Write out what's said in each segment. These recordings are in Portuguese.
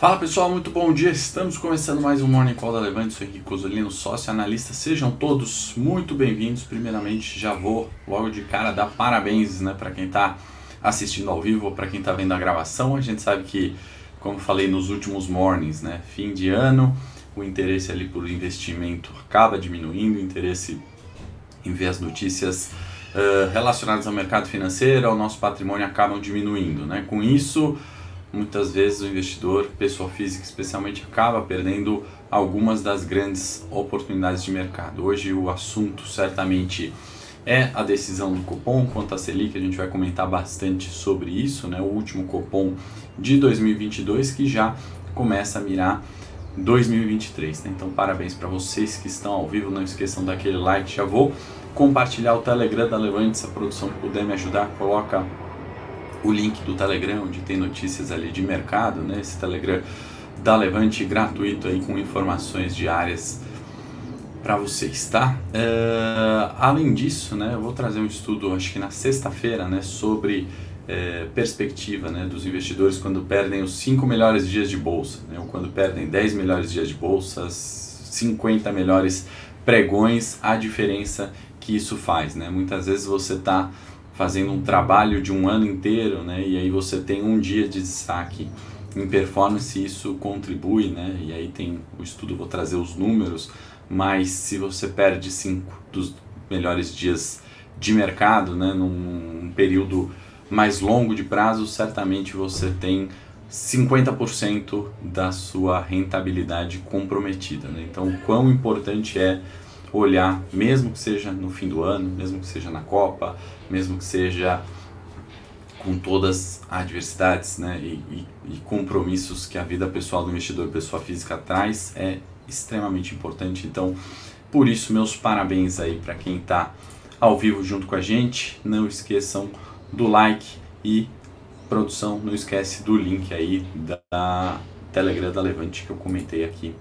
Fala pessoal, muito bom dia. Estamos começando mais um Morning Call da Levante. Sou Henrique Cosolino, sócio analista. Sejam todos muito bem-vindos. Primeiramente, já vou logo de cara dar parabéns né, para quem está assistindo ao vivo para quem está vendo a gravação. A gente sabe que, como falei nos últimos mornings, né, fim de ano, o interesse ali por investimento acaba diminuindo, o interesse em ver as notícias uh, relacionadas ao mercado financeiro, ao nosso patrimônio acabam diminuindo. Né? Com isso muitas vezes o investidor, pessoa física especialmente, acaba perdendo algumas das grandes oportunidades de mercado. Hoje o assunto certamente é a decisão do Copom quanto à Selic, a gente vai comentar bastante sobre isso, né? o último Copom de 2022 que já começa a mirar 2023. Né? Então parabéns para vocês que estão ao vivo, não esqueçam daquele like, já vou compartilhar o Telegram da Levante, se a produção puder me ajudar, coloca o link do Telegram, onde tem notícias ali de mercado, né? Esse Telegram da Levante gratuito aí com informações diárias para vocês, tá? Uh, além disso, né, eu vou trazer um estudo, acho que na sexta-feira, né, sobre é, perspectiva né, dos investidores quando perdem os 5 melhores dias de bolsa, né, ou quando perdem 10 melhores dias de bolsa, 50 melhores pregões, a diferença que isso faz. Né? Muitas vezes você está fazendo um trabalho de um ano inteiro, né? E aí você tem um dia de destaque em performance, isso contribui, né? E aí tem o estudo, vou trazer os números, mas se você perde cinco dos melhores dias de mercado, né? Num período mais longo de prazo, certamente você tem 50% da sua rentabilidade comprometida. Né? Então, o quão importante é olhar, mesmo que seja no fim do ano, mesmo que seja na Copa, mesmo que seja com todas as adversidades né, e, e, e compromissos que a vida pessoal do investidor, pessoa física traz, é extremamente importante. Então, por isso, meus parabéns aí para quem está ao vivo junto com a gente. Não esqueçam do like e produção, não esquece do link aí da Telegram da Levante que eu comentei aqui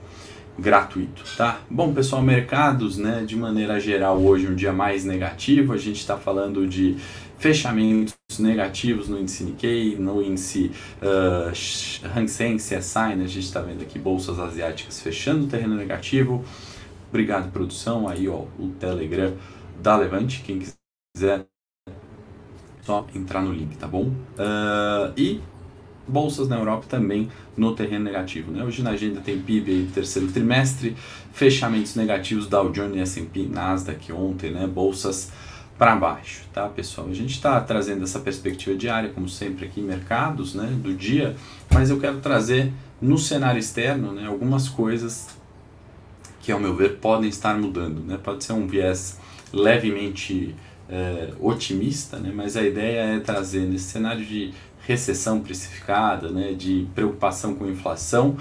gratuito, tá? Bom, pessoal, mercados, né, de maneira geral, hoje um dia mais negativo, a gente está falando de fechamentos negativos no índice Nikkei, no índice uh, Hang Seng, CSI, né, a gente está vendo aqui bolsas asiáticas fechando o terreno negativo. Obrigado, produção, aí ó, o Telegram da Levante, quem quiser só entrar no link, tá bom? Uh, e bolsas na Europa também no terreno negativo. Né? Hoje na agenda tem PIB do terceiro trimestre, fechamentos negativos Dow Jones, S&P, Nasdaq ontem, né? bolsas para baixo, tá pessoal? A gente está trazendo essa perspectiva diária, como sempre aqui, mercados né, do dia, mas eu quero trazer no cenário externo né, algumas coisas que, ao meu ver, podem estar mudando. Né? Pode ser um viés levemente é, otimista, né? mas a ideia é trazer nesse cenário de recessão precificada, né, de preocupação com inflação,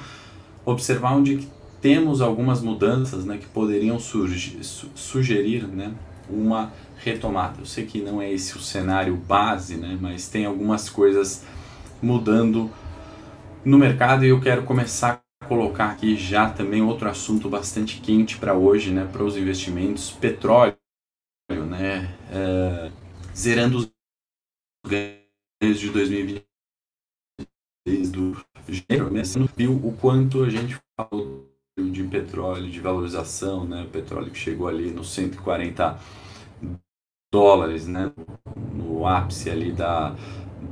observar onde temos algumas mudanças né, que poderiam surgir, sugerir né, uma retomada. Eu sei que não é esse o cenário base, né, mas tem algumas coisas mudando no mercado e eu quero começar a colocar aqui já também outro assunto bastante quente para hoje, né, para os investimentos, petróleo, né, é, zerando os ganhos de 2020 do janeiro, né, você viu o quanto a gente falou de petróleo, de valorização, né, o petróleo que chegou ali nos 140 dólares, né, no ápice ali da,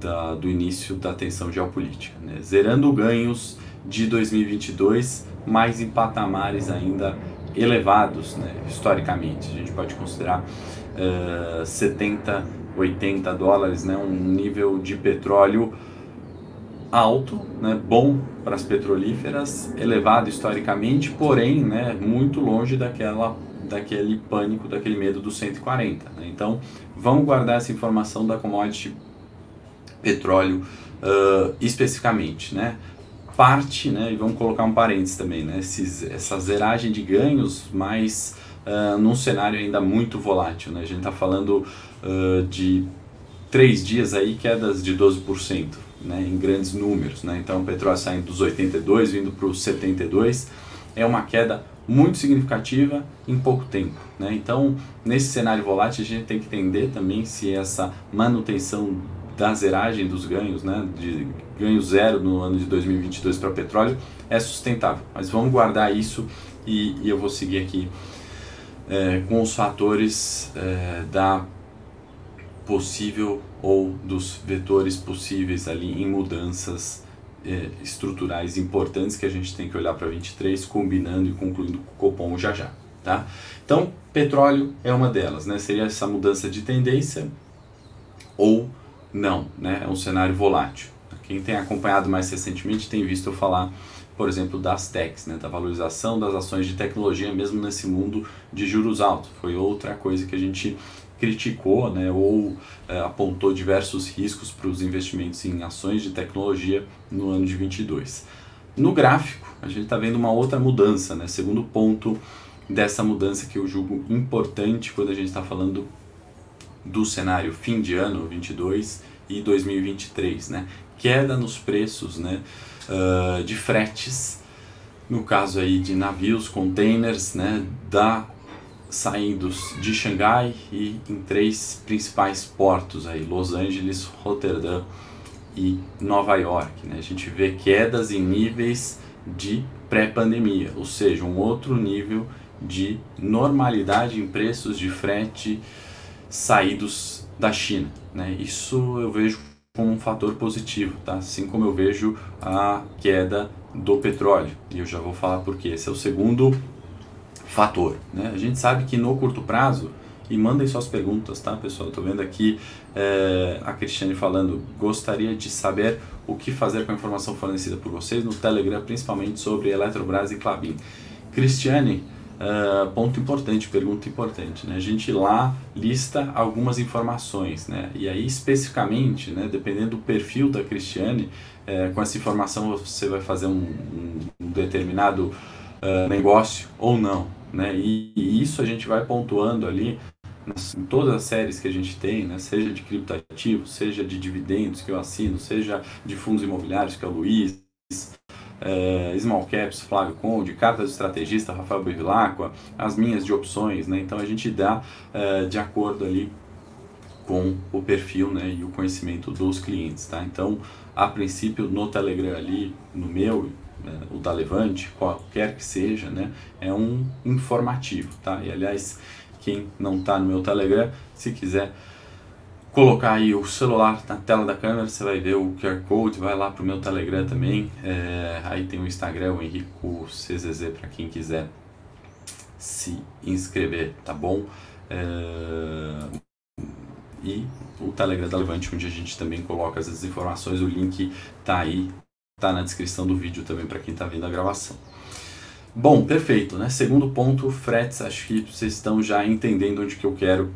da, do início da tensão geopolítica, né, zerando ganhos de 2022, mas em patamares ainda elevados, né, historicamente. A gente pode considerar uh, 70 80 dólares, né, um nível de petróleo alto, né, bom para as petrolíferas, elevado historicamente, porém né, muito longe daquela, daquele pânico, daquele medo dos 140. Né? Então, vamos guardar essa informação da commodity petróleo uh, especificamente. Né? Parte, né, e vamos colocar um parênteses também, né, esses, essa zeragem de ganhos, mas uh, num cenário ainda muito volátil. Né? A gente está falando uh, de três dias aí quedas de 12%, né, em grandes números. Né? Então o petróleo saindo dos 82, vindo para os 72, é uma queda muito significativa em pouco tempo. Né? Então, nesse cenário volátil, a gente tem que entender também se essa manutenção da zeragem dos ganhos, né, de ganho zero no ano de 2022 para petróleo, é sustentável. Mas vamos guardar isso e, e eu vou seguir aqui é, com os fatores é, da possível ou dos vetores possíveis ali em mudanças é, estruturais importantes que a gente tem que olhar para 23, combinando e concluindo com o Copom já já. Tá? Então, petróleo é uma delas, né? seria essa mudança de tendência ou não, né? é um cenário volátil. Quem tem acompanhado mais recentemente tem visto eu falar, por exemplo, das techs, né? da valorização das ações de tecnologia, mesmo nesse mundo de juros altos. Foi outra coisa que a gente criticou né, ou é, apontou diversos riscos para os investimentos em ações de tecnologia no ano de 22. No gráfico, a gente está vendo uma outra mudança, né, segundo ponto dessa mudança que eu julgo importante quando a gente está falando do cenário fim de ano 22 e 2023, né? Queda nos preços, né? Uh, de fretes, no caso aí de navios, containers, né? Da saindo de Xangai e em três principais portos aí, Los Angeles, Rotterdam e Nova York. Né? A gente vê quedas em níveis de pré-pandemia, ou seja, um outro nível de normalidade em preços de frete saídos da China. Né? Isso eu vejo como um fator positivo, tá? assim como eu vejo a queda do petróleo. E eu já vou falar porque esse é o segundo fator. Né? A gente sabe que no curto prazo, e mandem suas perguntas, tá pessoal? Estou vendo aqui é, a Cristiane falando, gostaria de saber o que fazer com a informação fornecida por vocês no Telegram, principalmente sobre Eletrobras e Clabin. Cristiane, uh, ponto importante, pergunta importante, né? A gente lá lista algumas informações, né? E aí especificamente, né, dependendo do perfil da Cristiane, é, com essa informação você vai fazer um, um, um determinado uh, negócio ou não, né? E, e, isso a gente vai pontuando ali nas, em todas as séries que a gente tem, né? seja de criptativos, seja de dividendos que eu assino, seja de fundos imobiliários que é o Luiz, é, Small Caps, Flávio Conde, Cartas de Estrategista, Rafael Bevilacqua, as minhas de opções, né? Então a gente dá é, de acordo ali com o perfil né, e o conhecimento dos clientes, tá? Então, a princípio, no Telegram ali, no meu né, o da Levante, qualquer que seja, né, é um informativo, tá? E aliás, quem não está no meu Telegram, se quiser colocar aí o celular na tela da câmera, você vai ver o QR Code, vai lá pro meu Telegram também, é, aí tem o Instagram, o Henrico CZZ, para quem quiser se inscrever, tá bom? É, e o Telegram da Levante, onde a gente também coloca as informações, o link tá aí tá na descrição do vídeo também para quem está vendo a gravação. Bom, perfeito, né? Segundo ponto, fretes, acho que vocês estão já entendendo onde que eu quero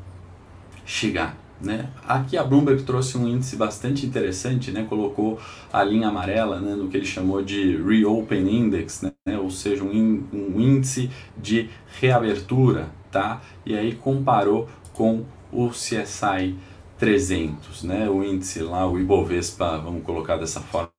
chegar, né? Aqui a Bloomberg trouxe um índice bastante interessante, né? Colocou a linha amarela, né, no que ele chamou de Reopen Index, né? Ou seja, um, um índice de reabertura, tá? E aí comparou com o CSI 300, né? O índice lá, o Ibovespa, vamos colocar dessa forma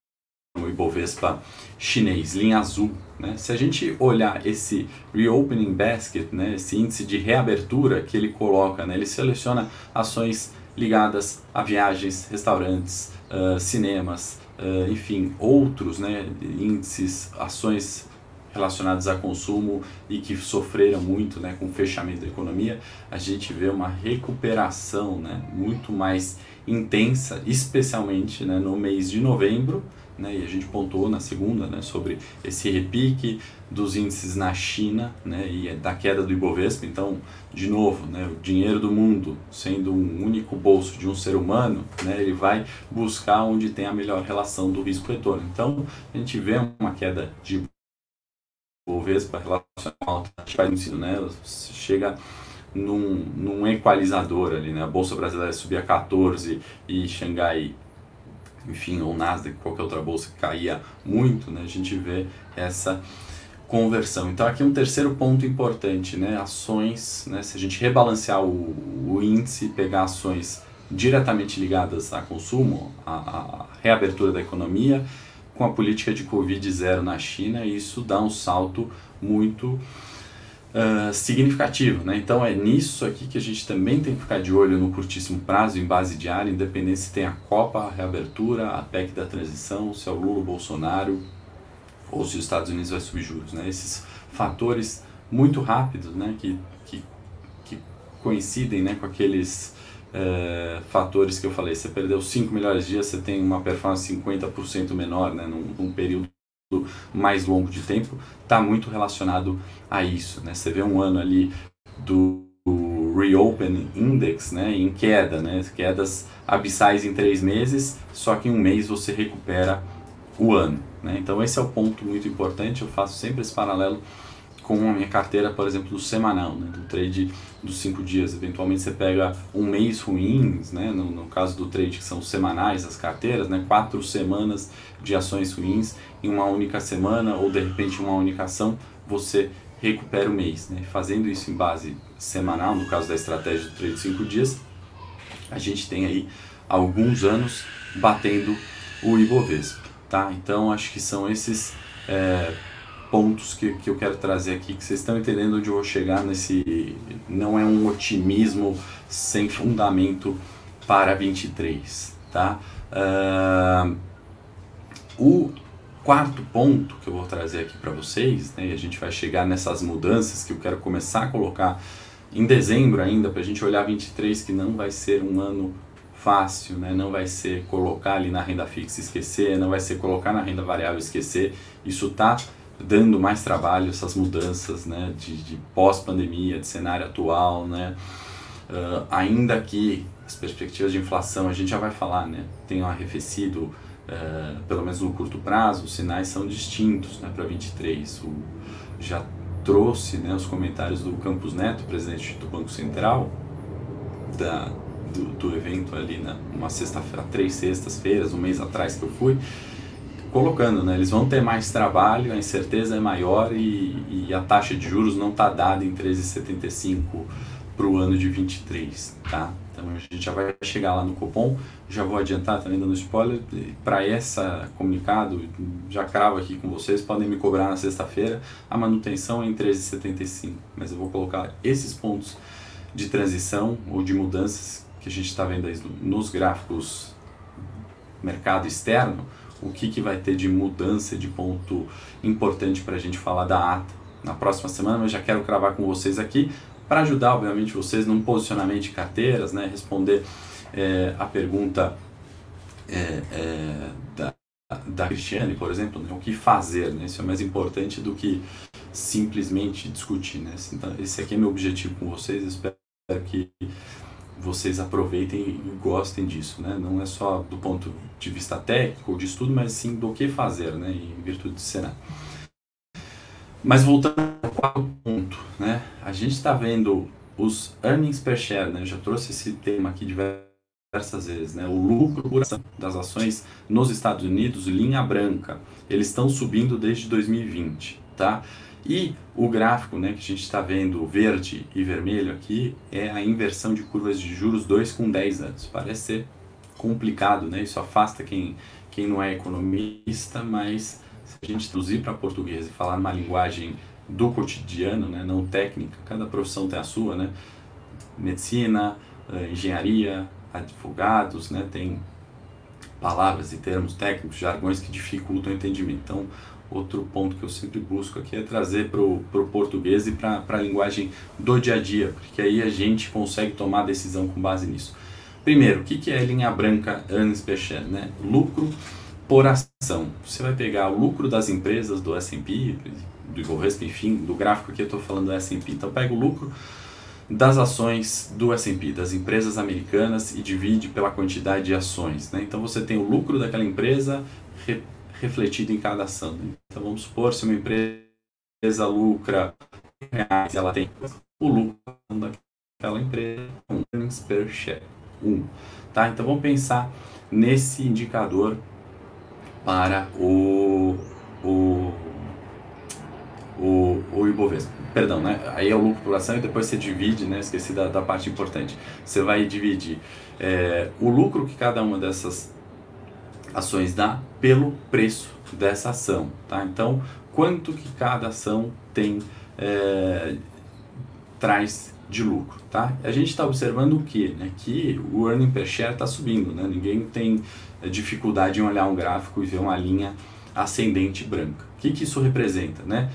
o Ibovespa chinês, linha azul. Né? Se a gente olhar esse Reopening Basket, né, esse índice de reabertura que ele coloca, né, ele seleciona ações ligadas a viagens, restaurantes, uh, cinemas, uh, enfim, outros né, índices, ações relacionadas a consumo e que sofreram muito né, com o fechamento da economia, a gente vê uma recuperação né, muito mais intensa, especialmente né, no mês de novembro, né, e a gente pontuou na segunda né, sobre esse repique dos índices na China né, e da queda do Ibovespa. Então, de novo, né, o dinheiro do mundo sendo um único bolso de um ser humano, né, ele vai buscar onde tem a melhor relação do risco-retorno. Então, a gente vê uma queda de Ibovespa relacionada ao ensino, né, chega num, num equalizador ali, né, a Bolsa Brasileira subia 14 e Xangai enfim, ou Nasdaq, qualquer outra bolsa que caía muito, né, a gente vê essa conversão. Então aqui um terceiro ponto importante, né, ações, né, se a gente rebalancear o, o índice, pegar ações diretamente ligadas a consumo, a, a reabertura da economia, com a política de Covid zero na China, isso dá um salto muito uh, significativo. Né? Então é nisso aqui que a gente também tem que ficar de olho no curtíssimo prazo, em base diária, independente se tem a Copa, a reabertura, a PEC da transição, se é o Lula, o Bolsonaro ou se os Estados Unidos vai subir juros. Né? Esses fatores muito rápidos né? que, que, que coincidem né? com aqueles é, fatores que eu falei. Você perdeu 5 melhores dias, você tem uma performance 50% menor né, num, num, período mais longo de tempo, está muito relacionado a isso. Né? Você vê um ano ali do Reopen Index né, em queda, né, quedas abissais em três meses, só que em um mês você recupera o ano. Né? Então esse é o ponto muito importante, eu faço sempre esse paralelo com a minha carteira, por exemplo, do semanal, né, do trade dos cinco dias. Eventualmente você pega um mês ruins, né, no, no caso do trade que são semanais as carteiras, né, quatro semanas de ações ruins em uma única semana ou de repente uma única ação, você recupera o mês. Né? Fazendo isso em base semanal, no caso da estratégia do trade de cinco dias, a gente tem aí alguns anos batendo o Ibovespa. Tá? Então acho que são esses é, pontos que, que eu quero trazer aqui, que vocês estão entendendo onde eu vou chegar nesse. Não é um otimismo sem fundamento para 23. Tá? Uh, o quarto ponto que eu vou trazer aqui para vocês, né, e a gente vai chegar nessas mudanças que eu quero começar a colocar em dezembro ainda, para a gente olhar 23, que não vai ser um ano fácil, né? não vai ser colocar ali na renda fixa e esquecer, não vai ser colocar na renda variável e esquecer. Isso está dando mais trabalho, essas mudanças né? de, de pós-pandemia, de cenário atual. Né? Uh, ainda que as perspectivas de inflação, a gente já vai falar, né? tenham arrefecido, uh, pelo menos no curto prazo, os sinais são distintos né? para 23. O, já trouxe né, os comentários do Campos Neto, presidente do Banco Central, da, do, do evento ali, na, uma sexta-feira, três sextas-feiras, um mês atrás que eu fui, colocando, né, eles vão ter mais trabalho, a incerteza é maior e, e a taxa de juros não está dada em 13,75 para o ano de 23, tá? Então a gente já vai chegar lá no cupom, já vou adiantar também dando spoiler, para essa comunicado, já cravo aqui com vocês, podem me cobrar na sexta-feira, a manutenção é em 13,75, mas eu vou colocar esses pontos de transição ou de mudanças que a gente está vendo aí nos gráficos mercado externo, o que, que vai ter de mudança de ponto importante para a gente falar da ata na próxima semana, mas já quero cravar com vocês aqui para ajudar, obviamente, vocês num posicionamento de carteiras, né, responder é, a pergunta é, é, da, da Cristiane, por exemplo, né, o que fazer, né, isso é mais importante do que simplesmente discutir, né, então, esse aqui é meu objetivo com vocês, espero que vocês aproveitem e gostem disso, né? Não é só do ponto de vista técnico ou de estudo, mas sim do que fazer, né? Em virtude do cenário. Mas voltando ao quarto ponto, né? A gente está vendo os earnings per share, né? Eu já trouxe esse tema aqui diversas vezes, né? O lucro por ação das ações nos Estados Unidos, linha branca, eles estão subindo desde 2020, tá? E o gráfico né, que a gente está vendo verde e vermelho aqui é a inversão de curvas de juros 2 com 10 anos. Parece ser complicado, né? isso afasta quem, quem não é economista, mas se a gente traduzir para português e falar numa linguagem do cotidiano, né, não técnica, cada profissão tem a sua, né? medicina, eh, engenharia, advogados, né, tem palavras e termos técnicos, jargões que dificultam o entendimento. Então, outro ponto que eu sempre busco aqui é trazer para o português e para a linguagem do dia a dia, porque aí a gente consegue tomar decisão com base nisso. Primeiro, o que, que é linha branca earnings per? Né? Lucro por ação. Você vai pegar o lucro das empresas do S&P, do Ibovespa, enfim, do gráfico aqui eu estou falando do S&P. Então pega o lucro das ações do S&P, das empresas americanas e divide pela quantidade de ações. Né? Então você tem o lucro daquela empresa refletido em cada ação. Né? Então vamos supor se uma empresa lucra reais, ela tem o lucro daquela empresa, um earnings per share, um. Tá? Então vamos pensar nesse indicador para o, o, o, o Ibovespa. Perdão, né? Aí é o lucro por ação e depois você divide, né? Esqueci da, da parte importante. Você vai dividir é, o lucro que cada uma dessas ações dá pelo preço dessa ação, tá? Então, quanto que cada ação tem é, traz de lucro, tá? A gente está observando o que, né? Que o earning per share está subindo, né? Ninguém tem eh, dificuldade em olhar um gráfico e ver uma linha ascendente branca. O que, que isso representa, né?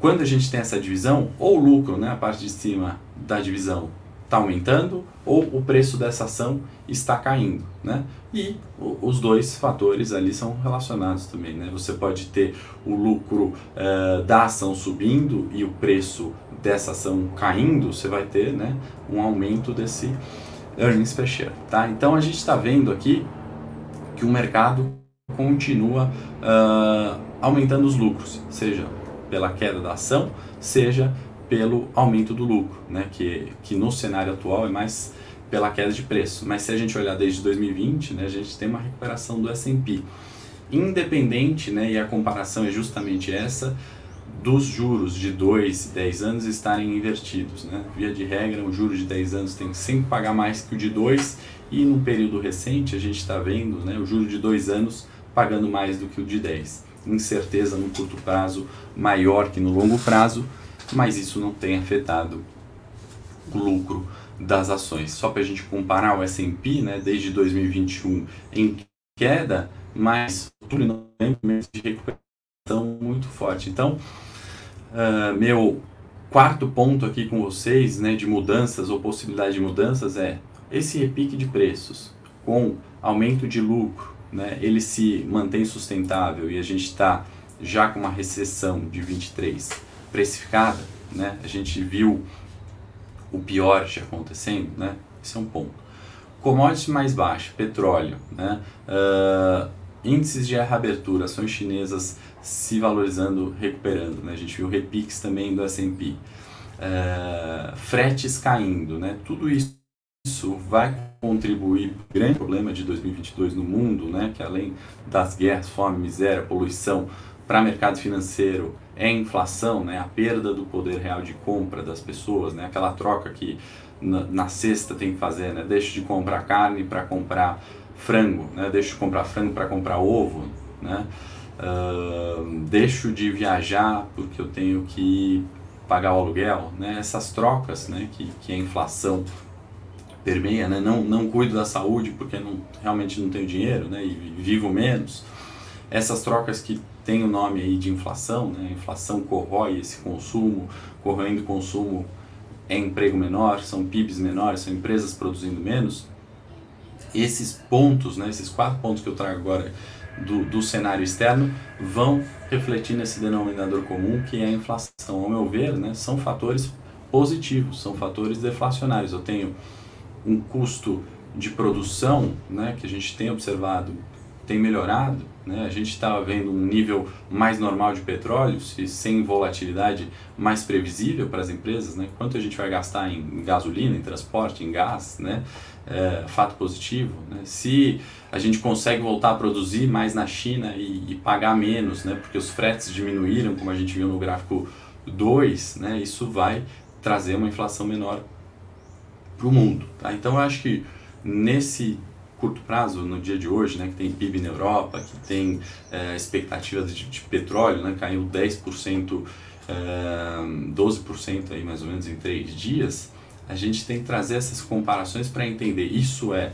Quando a gente tem essa divisão, ou o lucro, né, a parte de cima da divisão está aumentando, ou o preço dessa ação está caindo, né? E os dois fatores ali são relacionados também, né? Você pode ter o lucro uh, da ação subindo e o preço dessa ação caindo, você vai ter, né, um aumento desse earnings per share, tá? Então a gente está vendo aqui que o mercado continua uh, aumentando os lucros, seja pela queda da ação, seja pelo aumento do lucro, né? que, que no cenário atual é mais pela queda de preço. Mas se a gente olhar desde 2020, né, a gente tem uma recuperação do S&P. Independente, né, e a comparação é justamente essa, dos juros de 2 e 10 anos estarem invertidos. Né? Via de regra, um juro de 10 anos tem que sempre pagar mais que o de 2 e no período recente a gente está vendo né, o juro de 2 anos pagando mais do que o de 10. Incerteza no curto prazo maior que no longo prazo, mas isso não tem afetado o lucro das ações. Só para a gente comparar o S&P, né, desde 2021 em queda, mas outubro e novembro de recuperação muito forte. Então, uh, meu quarto ponto aqui com vocês, né, de mudanças ou possibilidade de mudanças é esse repique de preços com aumento de lucro, né, ele se mantém sustentável e a gente está já com uma recessão de 23 precificada, né, a gente viu o pior acontecendo, né? Esse é um ponto. Commodities mais baixo, petróleo, né? Uh, índices de reabertura, ações chinesas se valorizando, recuperando, né? A gente viu repiques também do S&P. Uh, fretes caindo, né? Tudo isso isso vai contribuir para o grande problema de 2022 no mundo, né, que além das guerras, fome, miséria, poluição, para mercado financeiro é inflação, né, a perda do poder real de compra das pessoas, né, aquela troca que na, na sexta tem que fazer, né, deixo de comprar carne para comprar frango, né, deixo de comprar frango para comprar ovo, né, uh, deixo de viajar porque eu tenho que pagar o aluguel, né, essas trocas, né, que, que a inflação permeia, né, não, não cuido da saúde porque não, realmente não tenho dinheiro, né, e vivo menos, essas trocas que tem o nome aí de inflação, né? Inflação corrói esse consumo, corroendo o consumo é emprego menor, são PIBs menores, são empresas produzindo menos. Esses pontos, né, esses quatro pontos que eu trago agora do, do cenário externo, vão refletir nesse denominador comum que é a inflação. Ao meu ver, né, são fatores positivos, são fatores deflacionários. Eu tenho um custo de produção né, que a gente tem observado tem melhorado, né? a gente está vendo um nível mais normal de petróleo, e sem volatilidade mais previsível para as empresas, né? quanto a gente vai gastar em gasolina, em transporte, em gás, né? É, fato positivo. Né? Se a gente consegue voltar a produzir mais na China e, e, pagar menos, né? porque os fretes diminuíram, como a gente viu no gráfico 2, né? isso vai trazer uma inflação menor para o mundo. Tá? Então eu acho que nesse curto prazo, no dia de hoje, né, que tem PIB na Europa, que tem é, expectativas de, de, petróleo, né, caiu 10%, é, 12% aí mais ou menos em três dias, a gente tem que trazer essas comparações para entender. Isso é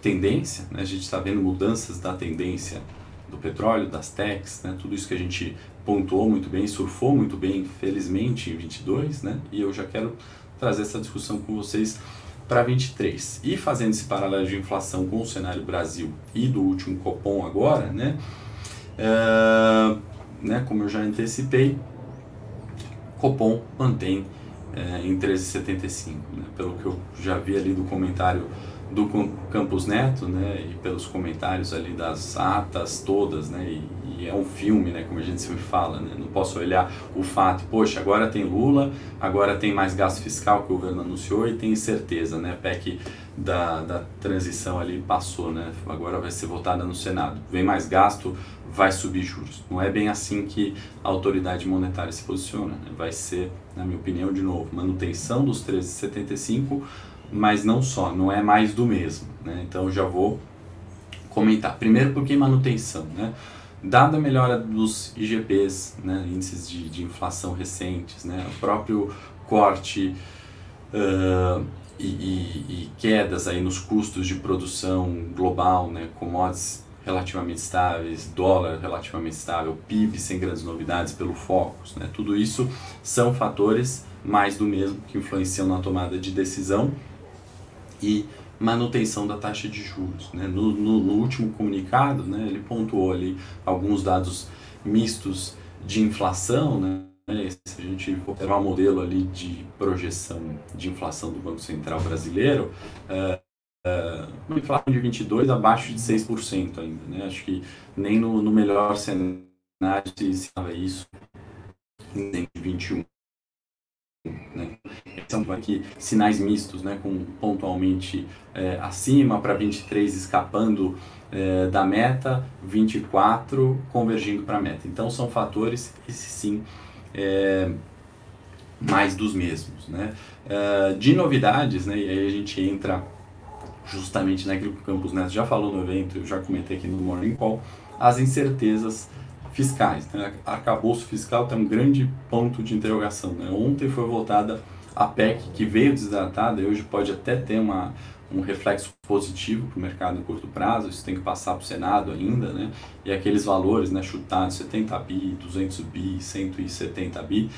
tendência, né, a gente está vendo mudanças da tendência do petróleo, das techs, né, tudo isso que a gente pontuou muito bem, surfou muito bem, felizmente, em 22, né, e eu já quero trazer essa discussão com vocês para 23. E fazendo esse paralelo de inflação com o cenário Brasil e do último Copom agora, né, uh, né como eu já antecipei, Copom mantém uh, em 13,75. Né, pelo que eu já vi ali do comentário do Campos Neto, né, e pelos comentários ali das atas todas, né, e, e, é um filme, né, como a gente sempre fala, né, não posso olhar o fato, poxa, agora tem Lula, agora tem mais gasto fiscal que o governo anunciou e tem certeza, né, PEC da, da transição ali passou, né, agora vai ser votada no Senado, vem mais gasto, vai subir juros. Não é bem assim que a autoridade monetária se posiciona, né, vai ser, na minha opinião, de novo, manutenção dos 13,75 mas não só, não é mais do mesmo. Né? Então já vou comentar. Primeiro, porque manutenção. Né? Dada a melhora dos IGPs, né, índices de, de inflação recentes, né, o próprio corte uh, e, e, e, quedas aí nos custos de produção global, né, commodities relativamente estáveis, dólar relativamente estável, PIB sem grandes novidades pelo Focus, né, tudo isso são fatores mais do mesmo que influenciam na tomada de decisão e manutenção da taxa de juros. Né? No, no, no, último comunicado, né, ele pontuou ali alguns dados mistos de inflação, né? se a gente observar o modelo ali de projeção de inflação do Banco Central brasileiro, uh, uh, uma inflação de 22 abaixo de 6% ainda. Né? Acho que nem no, no melhor cenário se estava isso em 21. Né? São aqui sinais mistos, né? com pontualmente é, acima para 23 escapando é, da meta, 24 convergindo para a meta. Então são fatores, esse sim, é, mais dos mesmos. Né? De novidades, né? e aí a gente entra justamente naquilo que o Campos Neto já falou no evento, eu já comentei aqui no Morning Call, as incertezas fiscais. Né? Arcabouço fiscal tem um grande ponto de interrogação. Né? Ontem foi votada a PEC que veio desidratada e hoje pode até ter uma, um reflexo positivo para o mercado em curto prazo, isso tem que passar para o Senado ainda, né? E aqueles valores né, chutados, 70 bi, 200 bi, 170 bi,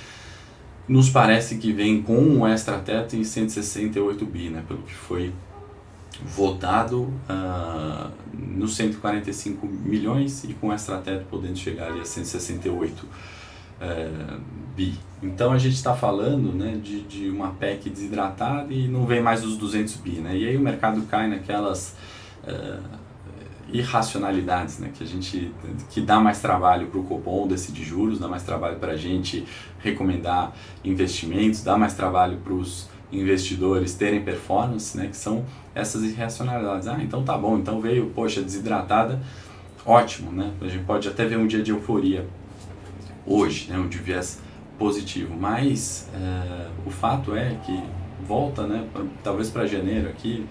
nos parece que vem com um extra-teto em 168 bi, né? Pelo que foi votado uh, nos 145 milhões e com extra-teto podendo chegar ali a 168 uh, bi. Então a gente está falando né, de, de uma PEC desidratada e não vem mais os 200 bi. Né? E aí o mercado cai naquelas uh, irracionalidades né, que a gente que dá mais trabalho para o Copom decidir juros, dá mais trabalho para a gente recomendar investimentos, dá mais trabalho para os investidores terem performance, né, que são essas irracionalidades. Ah, então tá bom, então veio, poxa, desidratada, ótimo, né? A gente pode até ver um dia de euforia hoje, né, um de viés positivo, mas é, o fato é que volta, né, pra, talvez para janeiro aqui,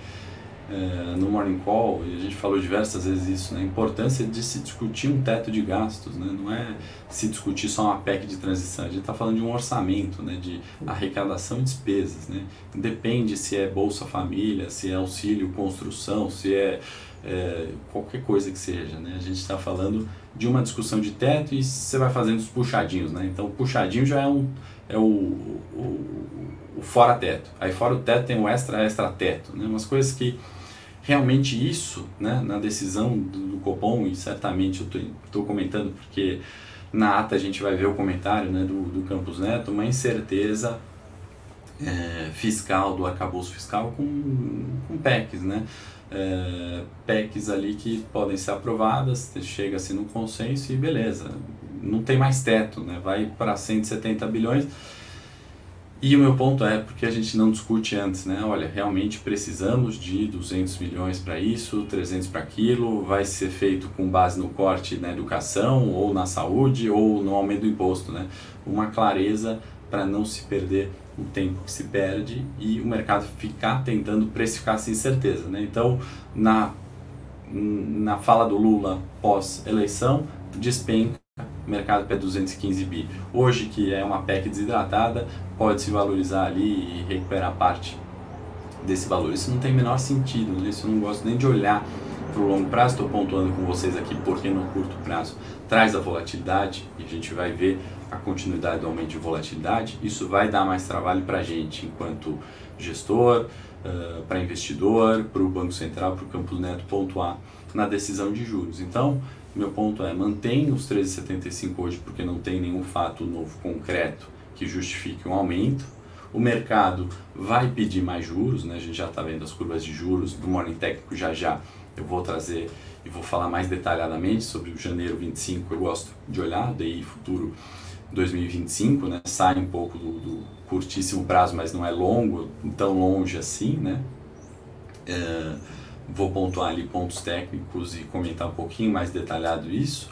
é, no Morning Call, e a gente falou diversas vezes isso, né, a importância de se discutir um teto de gastos, né, não é se discutir só uma PEC de transição, a gente está falando de um orçamento, né, de arrecadação e despesas. Né, depende se é Bolsa Família, se é auxílio construção, se é, é qualquer coisa que seja. Né, a gente está falando de uma discussão de teto e você vai fazendo os puxadinhos. Né, então, puxadinho já é, um, é o, o, o fora-teto. Aí, fora o teto, tem o extra-extra-teto. Né, umas coisas que realmente isso, né, na decisão do, do Copom, e certamente eu estou comentando porque na ata a gente vai ver o comentário né, do, do Campos Neto, uma incerteza é, fiscal, do arcabouço fiscal com, com PECs, né? É, PECs ali que podem ser aprovadas, chega-se no consenso e beleza, não tem mais teto, né? vai para 170 bilhões, e o meu ponto é porque a gente não discute antes, né? Olha, realmente precisamos de 200 milhões para isso, 300 para aquilo, vai ser feito com base no corte na educação, ou na saúde, ou no aumento do imposto, né? Uma clareza para não se perder o tempo que se perde e o mercado ficar tentando precificar sem certeza, né? Então, na, na fala do Lula pós-eleição, despenca o mercado pede 215 bi. Hoje, que é uma PEC desidratada, pode se valorizar ali e recuperar parte desse valor. Isso não tem o menor sentido, né? isso eu não gosto nem de olhar para o longo prazo. Estou pontuando com vocês aqui porque no curto prazo traz a volatilidade e a gente vai ver a continuidade do aumento de volatilidade. Isso vai dar mais trabalho para a gente enquanto gestor, uh, para investidor, para o Banco Central, para o Campos Neto pontuar na decisão de juros. Então, meu ponto é, mantém os 13,75 hoje porque não tem nenhum fato novo concreto que justifique um aumento. O mercado vai pedir mais juros, né? a gente já está vendo as curvas de juros do Morning Técnico já já. Eu vou trazer e vou falar mais detalhadamente sobre o janeiro 25. Eu gosto de olhar, daí futuro 2025, né? sai um pouco do, do curtíssimo prazo, mas não é longo, tão longe assim. Né? É Vou pontuar ali pontos técnicos e comentar um pouquinho mais detalhado isso,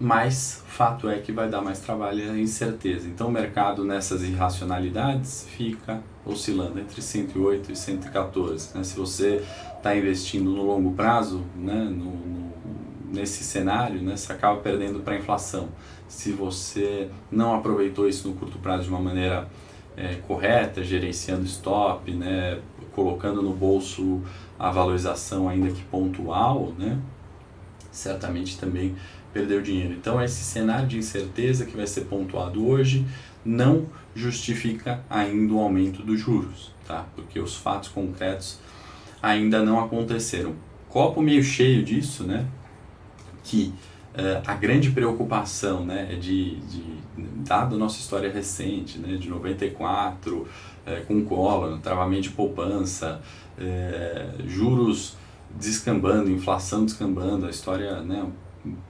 mas fato é que vai dar mais trabalho e incerteza. Então o mercado nessas irracionalidades fica oscilando entre 108 e 114. Né? Se você está investindo no longo prazo, né, no, no, nesse cenário, né, você acaba perdendo para a inflação. Se você não aproveitou isso no curto prazo de uma maneira é, correta, gerenciando stop, né, colocando no bolso a valorização ainda que pontual, né, certamente também perdeu dinheiro. Então esse cenário de incerteza que vai ser pontuado hoje não justifica ainda o aumento dos juros, tá? Porque os fatos concretos ainda não aconteceram. Copo meio cheio disso, né? Que uh, a grande preocupação, né, é de, de dada a nossa história recente, né, de 94, eh, com cola, travamento de poupança, uh, juros descambando, inflação descambando, a história, né,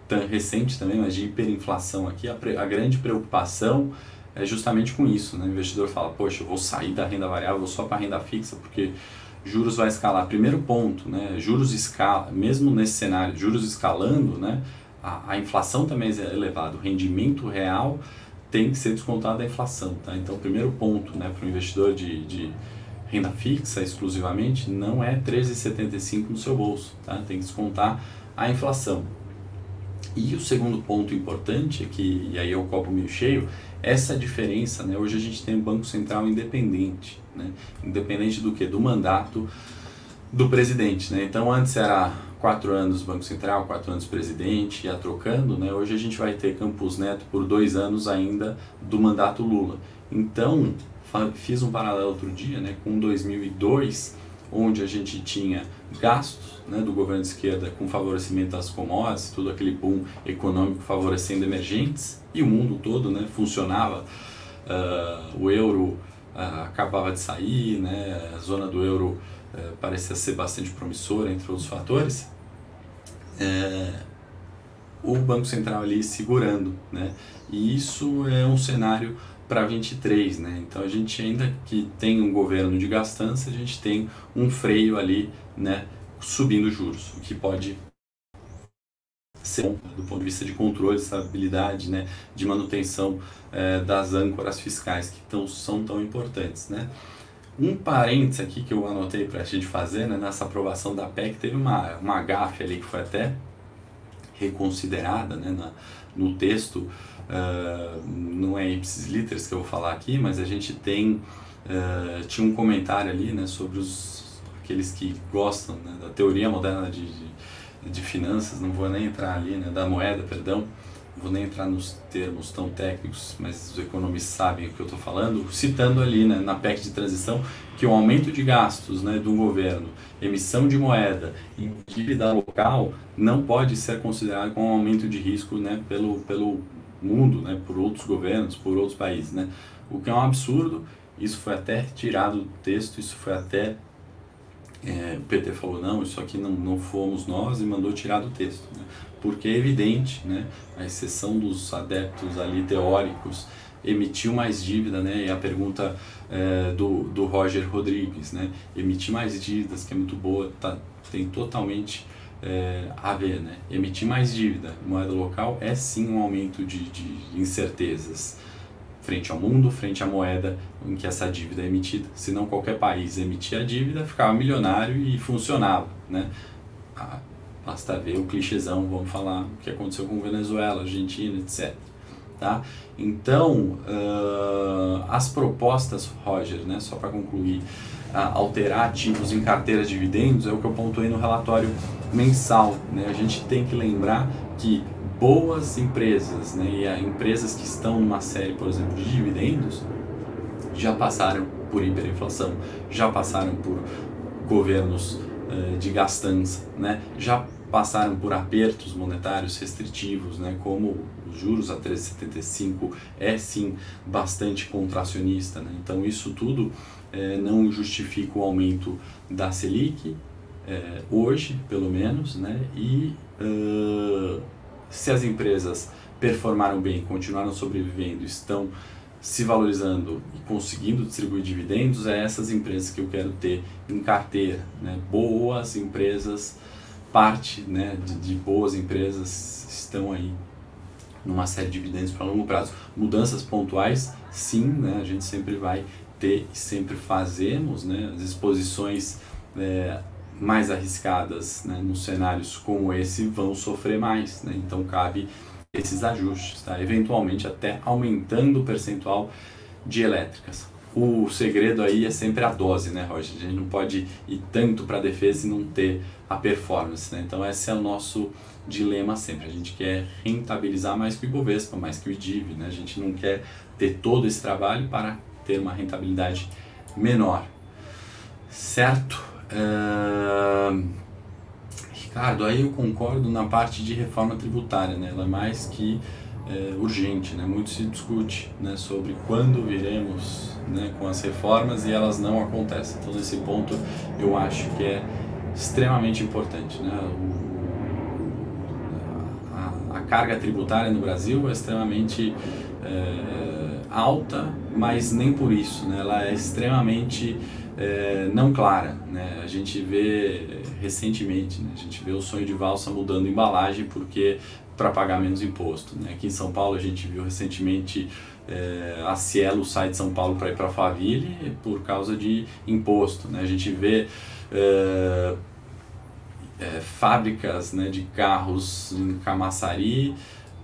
tão recente também, mas de hiperinflação aqui, a, a grande preocupação é justamente com isso, né? O investidor fala, poxa, eu vou sair da renda variável, vou só para a renda fixa, porque juros vai escalar. Primeiro ponto, né? Juros escala, mesmo nesse cenário, juros escalando, né? A, a inflação também é elevada, o rendimento real tem que ser descontado da inflação, tá? Então, primeiro ponto, né, para o investidor de, de renda fixa exclusivamente, não é 13,75 no seu bolso, tá? Tem que descontar a inflação. E o segundo ponto importante, é que, e aí é o copo meio cheio, essa diferença, né? Hoje a gente tem um Banco Central independente, né? Independente do que? Do mandato do presidente, né? Então antes era quatro anos Banco Central, quatro anos presidente, ia trocando, né? Hoje a gente vai ter Campos Neto por dois anos ainda do mandato Lula. Então, fiz um paralelo outro dia, né? Com 2002, onde a gente tinha gastos né, do governo de esquerda com favorecimento das commodities, todo aquele boom econômico favorecendo emergentes, e o mundo todo né, funcionava, uh, o euro uh, acabava de sair, né, a zona do euro uh, parecia ser bastante promissora, entre outros fatores, é, o Banco Central ali segurando, né, e isso é um cenário para 23, né? Então a gente ainda que tem um governo de gastança, a gente tem um freio ali, né, subindo juros, o que pode ser do ponto de vista de controle, de estabilidade, né, de manutenção é, das âncoras fiscais que tão, são tão importantes, né. Um parênteses aqui que eu anotei para a gente fazer, né, nessa aprovação da PEC, teve uma, uma gafe ali que foi até reconsiderada né, na, no texto, uh, não é ipsis literis que eu vou falar aqui, mas a gente tem, uh, tinha um comentário ali né, sobre os, aqueles que gostam né, da teoria moderna de, de, de, finanças, não vou nem entrar ali, né, da moeda, perdão, vou nem entrar nos termos tão técnicos, mas os economistas sabem o que eu estou falando, citando ali né, na PEC de transição que o aumento de gastos né, do governo, emissão de moeda e dívida local não pode ser considerado como um aumento de risco né, pelo, pelo mundo, né, por outros governos, por outros países. Né? O que é um absurdo, isso foi até tirado do texto, isso foi até. É, o PT falou: não, isso aqui não, não fomos nós e mandou tirar do texto. Né? Porque é evidente, né, a exceção dos adeptos ali teóricos, emitiu mais dívida, né? E a pergunta é, do, do Roger Rodrigues, né? Emitir mais dívidas, que é muito boa, tá, tem totalmente é, a ver, né? Emitir mais dívida, moeda local, é sim um aumento de, de incertezas frente ao mundo, frente à moeda em que essa dívida é emitida. Se não qualquer país emitia a dívida, ficava milionário e funcionava, né? Basta ver o clichêzão, vamos falar o que aconteceu com Venezuela, Argentina, etc. Tá? Então, uh, as propostas, Roger, né, só para concluir, uh, alterar ativos em carteiras de dividendos é o que eu pontuei no relatório mensal. Né? A gente tem que lembrar que boas empresas, né, e empresas que estão numa série, por exemplo, de dividendos, já passaram por hiperinflação, já passaram por governos uh, de gastança, né, já passaram por apertos monetários restritivos, né, como os juros a 13,75 é sim bastante contracionista. Né? Então isso tudo é, não justifica o aumento da Selic, é, hoje pelo menos, né? e uh, se as empresas performaram bem, continuaram sobrevivendo, estão se valorizando e conseguindo distribuir dividendos, é essas empresas que eu quero ter em carteira. Né? Boas empresas parte né, de, de boas empresas estão aí numa série de dividendos para longo prazo. Mudanças pontuais, sim, né, a gente sempre vai ter e sempre fazemos, né, as exposições é, mais arriscadas né, nos cenários como esse vão sofrer mais, né, então cabe esses ajustes, tá? eventualmente até aumentando o percentual de elétricas. o segredo aí é sempre a dose, né, Roger? A gente não pode ir tanto para a defesa e não ter a performance, né? Então esse é o nosso dilema sempre. A gente quer rentabilizar mais que o Ibovespa, mais que o IDIV, né? A gente não quer ter todo esse trabalho para ter uma rentabilidade menor. Certo? Uh... Ricardo, aí eu concordo na parte de reforma tributária, né? Ela é mais que é, urgente, né? Muito se discute né, sobre quando viremos né, com as reformas e elas não acontecem. Então, nesse ponto, eu acho que é extremamente importante, né? O, a, a, carga tributária no Brasil é extremamente é, alta, mas nem por isso, né? Ela é extremamente é, não clara, né? A gente vê recentemente, né? a gente vê o sonho de valsa mudando embalagem porque para pagar menos imposto. Né? Aqui em São Paulo a gente viu recentemente é, a Cielo sai de São Paulo para ir para Faville por causa de imposto. Né? A gente vê é, é, fábricas né, de carros em Camaçari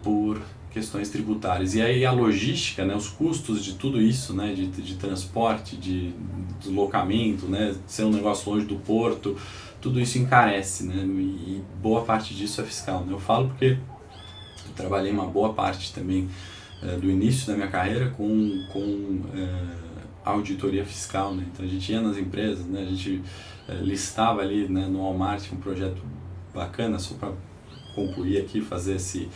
por questões tributárias. E aí a logística, né, os custos de tudo isso, né, de, de transporte, de deslocamento, né, ser um negócio longe do porto, tudo isso encarece, né, e boa parte disso é fiscal. Né? Eu falo porque trabalhei uma boa parte também é, do início da minha carreira com, com é, auditoria fiscal, né? Então a gente ia nas empresas, né? A gente é, listava ali né, no Walmart um projeto bacana, só para concluir aqui, fazer esse,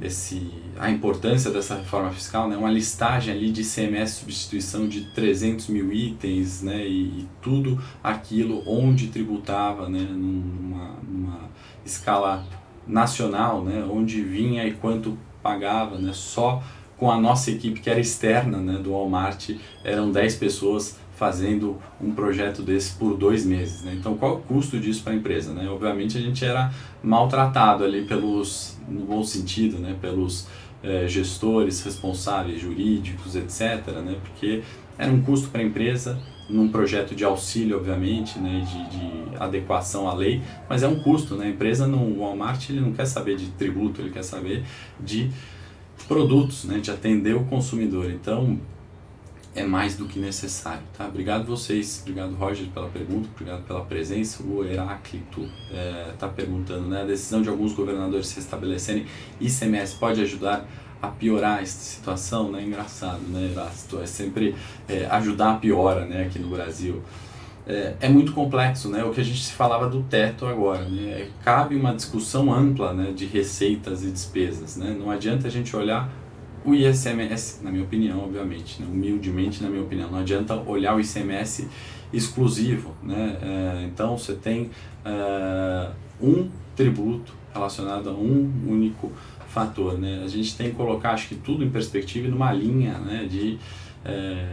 esse, a importância dessa reforma fiscal, né? uma listagem ali de CMS substituição de 300 mil itens né? e, e tudo aquilo onde tributava né? numa, numa escala nacional, né, onde vinha e quanto pagava, né, só com a nossa equipe que era externa né, do Walmart, eram 10 pessoas fazendo um projeto desse por dois meses. Né? Então, qual é o custo disso para a empresa? Né? Obviamente, a gente era maltratado ali pelos, no bom sentido, né, pelos eh, gestores responsáveis jurídicos, etc., né, porque era um custo para a empresa, num projeto de auxílio, obviamente, né, de, de, adequação à lei, mas é um custo, né? A empresa no Walmart ele não quer saber de tributo, ele quer saber de produtos, né, de atender o consumidor. Então é mais do que necessário, tá? Obrigado vocês, obrigado Roger pela pergunta, obrigado pela presença. O Heráclito está é, tá perguntando, né? A decisão de alguns governadores se restabelecerem ICMS pode ajudar a piorar essa situação, né? Engraçado, né, Erasto? É sempre é, ajudar a piora, né, aqui no Brasil. É, é, muito complexo, né? O que a gente se falava do teto agora, né? É, cabe uma discussão ampla, né, de receitas e despesas, né? Não adianta a gente olhar o ICMS, na minha opinião, obviamente, né? humildemente, na minha opinião, não adianta olhar o ICMS exclusivo, né? É, então você tem é, um tributo relacionado a um único fator, né? A gente tem que colocar, acho que tudo em perspectiva e numa linha, né? De é,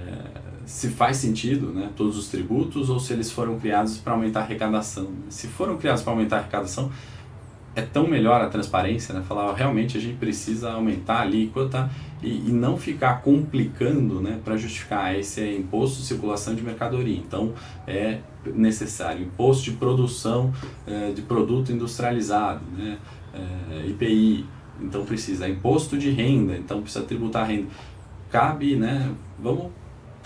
se faz sentido, né? Todos os tributos ou se eles foram criados para aumentar a arrecadação. Se foram criados para aumentar a arrecadação, é tão melhor a transparência, né? Falar realmente a gente precisa aumentar a alíquota e, e não ficar complicando, né? Para justificar esse é imposto de circulação de mercadoria. Então é necessário imposto de produção é, de produto industrializado, né? É, IPI, então precisa imposto de renda, então precisa tributar renda. Cabe, né? Vamos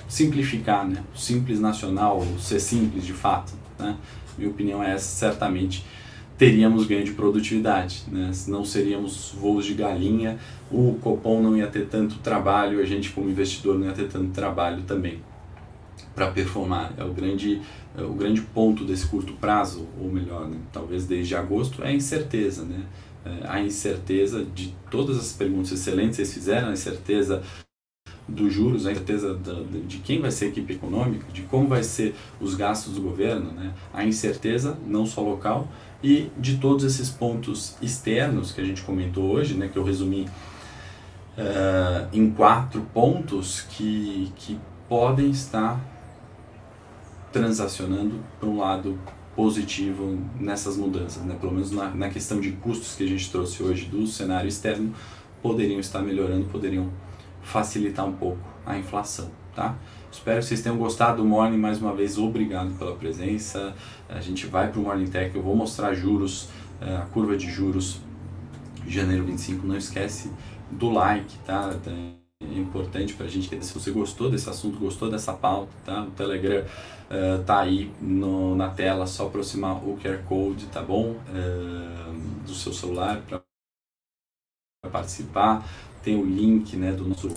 simplificar, né? Simples nacional, ser simples de fato, né? Minha opinião é essa, certamente teríamos ganho de produtividade, né? Não seríamos voos de galinha, o Copom não ia ter tanto trabalho, a gente como investidor não ia ter tanto trabalho também para performar. É o grande, é o grande ponto desse curto prazo, ou melhor, né? talvez desde agosto, é a incerteza, né? É, a incerteza de todas as perguntas excelentes que vocês fizeram, a incerteza dos juros, a incerteza de quem vai ser a equipe econômica, de como vai ser os gastos do governo, né? a incerteza não só local e de todos esses pontos externos que a gente comentou hoje, né? que eu resumi uh, em quatro pontos que, que podem estar transacionando para um lado positivo nessas mudanças, né? pelo menos na, na questão de custos que a gente trouxe hoje do cenário externo, poderiam estar melhorando, poderiam facilitar um pouco a inflação. Tá? Espero que vocês tenham gostado do Morning. Mais uma vez, obrigado pela presença. A gente vai para o Morning Tech. Eu vou mostrar juros, eh, a curva de juros janeiro 25. Não esquece do like, tá? importante para a gente. Se você gostou desse assunto, gostou dessa pauta, tá? O Telegram uh, tá aí no, na tela, só aproximar o QR Code, tá bom? Uh, do seu celular para participar. Tem o link né, do nosso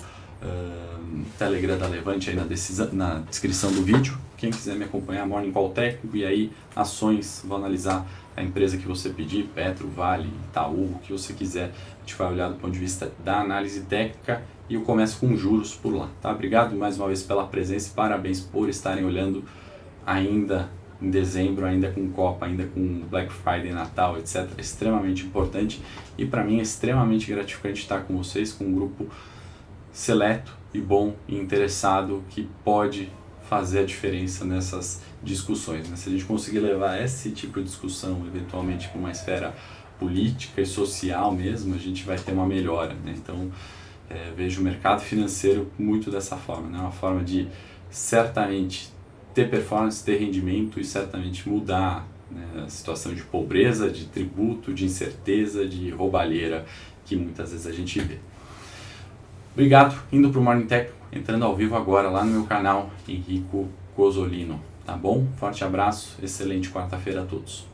Telegram da Levante aí na, na descrição do vídeo. Quem quiser me acompanhar, Morning Call Técnico e aí ações, vou analisar a empresa que você pedir, Petro, Vale, Itaú, o que você quiser. A gente vai olhar do ponto de vista da análise técnica e eu começo com juros por lá, tá? Obrigado mais uma vez pela presença e parabéns por estarem olhando ainda em dezembro, ainda com Copa, ainda com Black Friday, Natal, etc. Extremamente importante e para mim é extremamente gratificante estar com vocês, com um grupo seleto e bom e interessado que pode fazer a diferença nessas discussões. Né? Se a gente conseguir levar esse tipo de discussão eventualmente para uma esfera política e social mesmo, a gente vai ter uma melhora. Né? Então, é, vejo o mercado financeiro muito dessa forma, né? uma forma de certamente ter performance, ter rendimento e certamente mudar né, a situação de pobreza, de tributo, de incerteza, de roubalheira que muitas vezes a gente vê. Obrigado, indo para o Morning Tech, entrando ao vivo agora lá no meu canal, Henrico Cosolino. Tá bom? Forte abraço, excelente quarta-feira a todos.